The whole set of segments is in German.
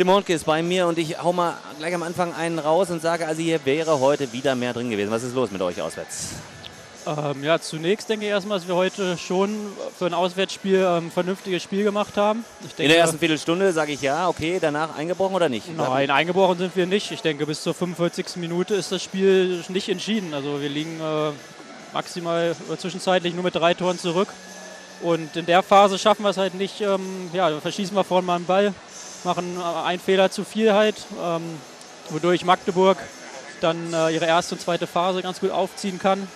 Tim Hornke ist bei mir und ich hau mal gleich am Anfang einen raus und sage, also hier wäre heute wieder mehr drin gewesen. Was ist los mit euch auswärts? Ähm, ja, zunächst denke ich erstmal, dass wir heute schon für ein Auswärtsspiel ein ähm, vernünftiges Spiel gemacht haben. Denke, In der ersten Viertelstunde sage ich ja, okay, danach eingebrochen oder nicht? Nein, eingebrochen sind wir nicht. Ich denke, bis zur 45. Minute ist das Spiel nicht entschieden. Also wir liegen äh, maximal äh, zwischenzeitlich nur mit drei Toren zurück. Und in der Phase schaffen wir es halt nicht, ähm, ja, verschießen wir vorne mal einen Ball, machen einen Fehler zu viel halt, ähm, wodurch Magdeburg dann äh, ihre erste und zweite Phase ganz gut aufziehen kann.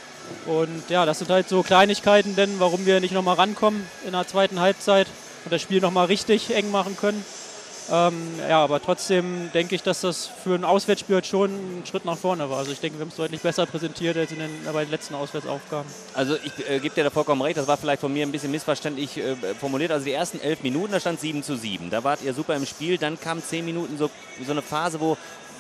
Und ja, das sind halt so Kleinigkeiten, denn warum wir nicht nochmal rankommen in der zweiten Halbzeit und das Spiel nochmal richtig eng machen können. Ähm, ja, aber trotzdem denke ich, dass das für ein Auswärtsspiel halt schon ein Schritt nach vorne war. Also ich denke, wir haben es deutlich besser präsentiert als in den, bei den letzten Auswärtsaufgaben. Also ich äh, gebe dir da vollkommen recht, das war vielleicht von mir ein bisschen missverständlich äh, formuliert. Also die ersten elf Minuten, da stand 7 zu 7. Da wart ihr super im Spiel. Dann kam zehn Minuten so, so eine Phase, wo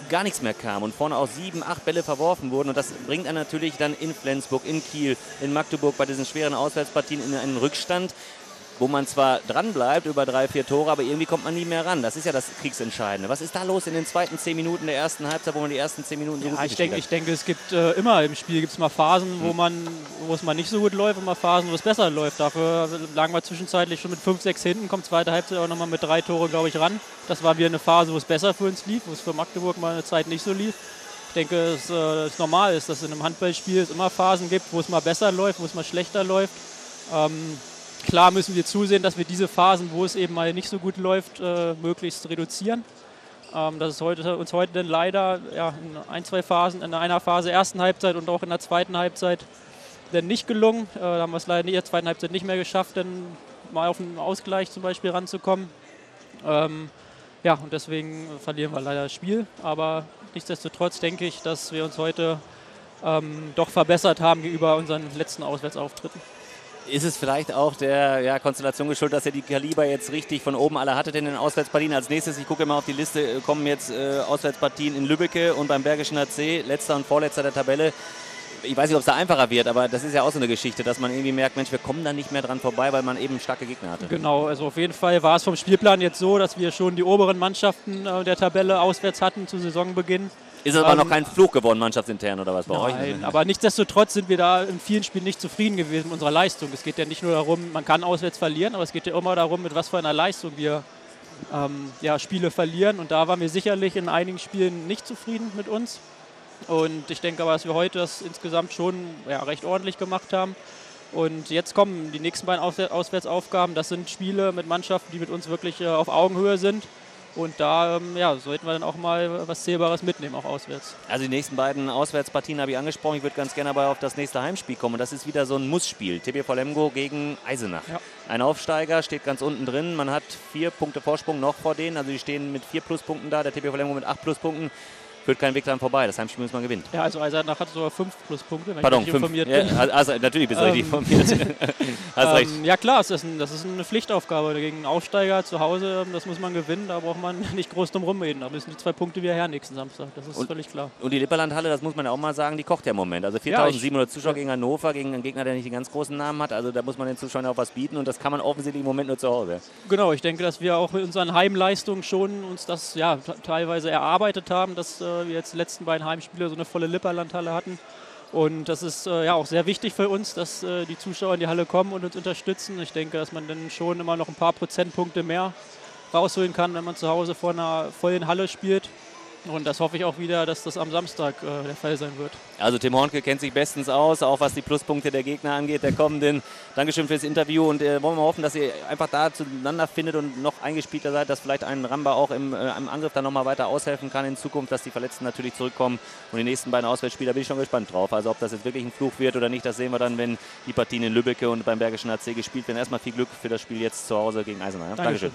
gar nichts mehr kam und vorne auch sieben, acht Bälle verworfen wurden. Und das bringt einen natürlich dann in Flensburg, in Kiel, in Magdeburg bei diesen schweren Auswärtspartien in einen Rückstand wo man zwar dran bleibt über drei, vier Tore, aber irgendwie kommt man nie mehr ran. Das ist ja das Kriegsentscheidende. Was ist da los in den zweiten zehn Minuten der ersten Halbzeit, wo man die ersten zehn Minuten so ja, gut ich denke, ich denke, es gibt äh, immer im Spiel gibt's mal Phasen, wo hm. man, wo es mal nicht so gut läuft und mal Phasen, wo es besser läuft. Dafür lagen wir zwischenzeitlich schon mit 5, 6 hinten, kommt zweite Halbzeit auch nochmal mit drei Tore, glaube ich, ran. Das war wieder eine Phase, wo es besser für uns lief, wo es für Magdeburg mal eine Zeit nicht so lief. Ich denke, es äh, ist normal ist, dass in einem Handballspiel es immer Phasen gibt, wo es mal besser läuft, wo es mal schlechter läuft. Ähm, Klar müssen wir zusehen, dass wir diese Phasen, wo es eben mal nicht so gut läuft, äh, möglichst reduzieren. Ähm, das ist heute, uns heute dann leider ja, in ein, zwei Phasen, in einer Phase ersten Halbzeit und auch in der zweiten Halbzeit dann nicht gelungen. Äh, da haben wir es leider in der zweiten Halbzeit nicht mehr geschafft, dann mal auf einen Ausgleich zum Beispiel ranzukommen. Ähm, ja, und deswegen verlieren wir leider das Spiel. Aber nichtsdestotrotz denke ich, dass wir uns heute ähm, doch verbessert haben gegenüber unseren letzten Auswärtsauftritten. Ist es vielleicht auch der ja, Konstellation geschuldet, dass er die Kaliber jetzt richtig von oben alle hatte in den Auswärtspartien? Als nächstes, ich gucke mal auf die Liste, äh, kommen jetzt äh, Auswärtspartien in Lübbecke und beim Bergischen HC, letzter und vorletzter der Tabelle. Ich weiß nicht, ob es da einfacher wird, aber das ist ja auch so eine Geschichte, dass man irgendwie merkt, Mensch, wir kommen da nicht mehr dran vorbei, weil man eben starke Gegner hatte. Genau, also auf jeden Fall war es vom Spielplan jetzt so, dass wir schon die oberen Mannschaften äh, der Tabelle auswärts hatten zu Saisonbeginn. Ist aber ähm, noch kein Fluch geworden, mannschaftsintern oder was bei nein, euch? aber nichtsdestotrotz sind wir da in vielen Spielen nicht zufrieden gewesen mit unserer Leistung. Es geht ja nicht nur darum, man kann auswärts verlieren, aber es geht ja immer darum, mit was für einer Leistung wir ähm, ja, Spiele verlieren. Und da waren wir sicherlich in einigen Spielen nicht zufrieden mit uns. Und ich denke aber, dass wir heute das insgesamt schon ja, recht ordentlich gemacht haben. Und jetzt kommen die nächsten beiden Auswärtsaufgaben. Das sind Spiele mit Mannschaften, die mit uns wirklich äh, auf Augenhöhe sind. Und da ähm, ja, sollten wir dann auch mal was Zählbares mitnehmen, auch auswärts. Also die nächsten beiden Auswärtspartien habe ich angesprochen. Ich würde ganz gerne aber auf das nächste Heimspiel kommen. Und das ist wieder so ein Mussspiel. TBV Lemgo gegen Eisenach. Ja. Ein Aufsteiger steht ganz unten drin. Man hat vier Punkte Vorsprung noch vor denen. Also die stehen mit vier Pluspunkten da. Der TBV Lemgo mit acht Pluspunkten führt kein Weg dran vorbei. Das Heimspiel muss man gewinnen. Ja, also Eisenach hat sogar fünf Pluspunkte, wenn Pardon, ich fünf. informiert bin. Ja, also, natürlich bist du richtig ähm, informiert. Hast ähm, recht. Ja klar, das ist, ein, das ist eine Pflichtaufgabe gegen einen Aufsteiger zu Hause. Das muss man gewinnen. Da braucht man nicht groß drum rumreden. Da müssen die zwei Punkte wieder her nächsten Samstag. Das ist und, völlig klar. Und die Lipperlandhalle, das muss man ja auch mal sagen, die kocht ja im Moment. Also 4700 ja, Zuschauer gegen Hannover, gegen einen Gegner, der nicht den ganz großen Namen hat. Also da muss man den Zuschauern auch was bieten. Und das kann man offensichtlich im Moment nur zu Hause. Genau, ich denke, dass wir auch mit unseren Heimleistungen schon uns das ja teilweise erarbeitet haben, dass äh, wir jetzt die letzten beiden beiden Heimspiele so eine volle Lipperlandhalle hatten. Und das ist äh, ja auch sehr wichtig für uns, dass äh, die Zuschauer in die Halle kommen und uns unterstützen. Ich denke, dass man dann schon immer noch ein paar Prozentpunkte mehr rausholen kann, wenn man zu Hause vor einer vollen Halle spielt. Und das hoffe ich auch wieder, dass das am Samstag äh, der Fall sein wird. Also Tim Hornke kennt sich bestens aus, auch was die Pluspunkte der Gegner angeht, der kommenden. Dankeschön fürs Interview und äh, wollen wir hoffen, dass ihr einfach da zueinander findet und noch eingespielter seid, dass vielleicht ein Ramba auch im, äh, im Angriff dann nochmal weiter aushelfen kann in Zukunft, dass die Verletzten natürlich zurückkommen und die nächsten beiden Auswärtsspieler bin ich schon gespannt drauf. Also ob das jetzt wirklich ein Fluch wird oder nicht, das sehen wir dann, wenn die Partien in Lübbecke und beim Bergischen AC gespielt werden. Erstmal viel Glück für das Spiel jetzt zu Hause gegen Eisenach. Dankeschön. Dankeschön.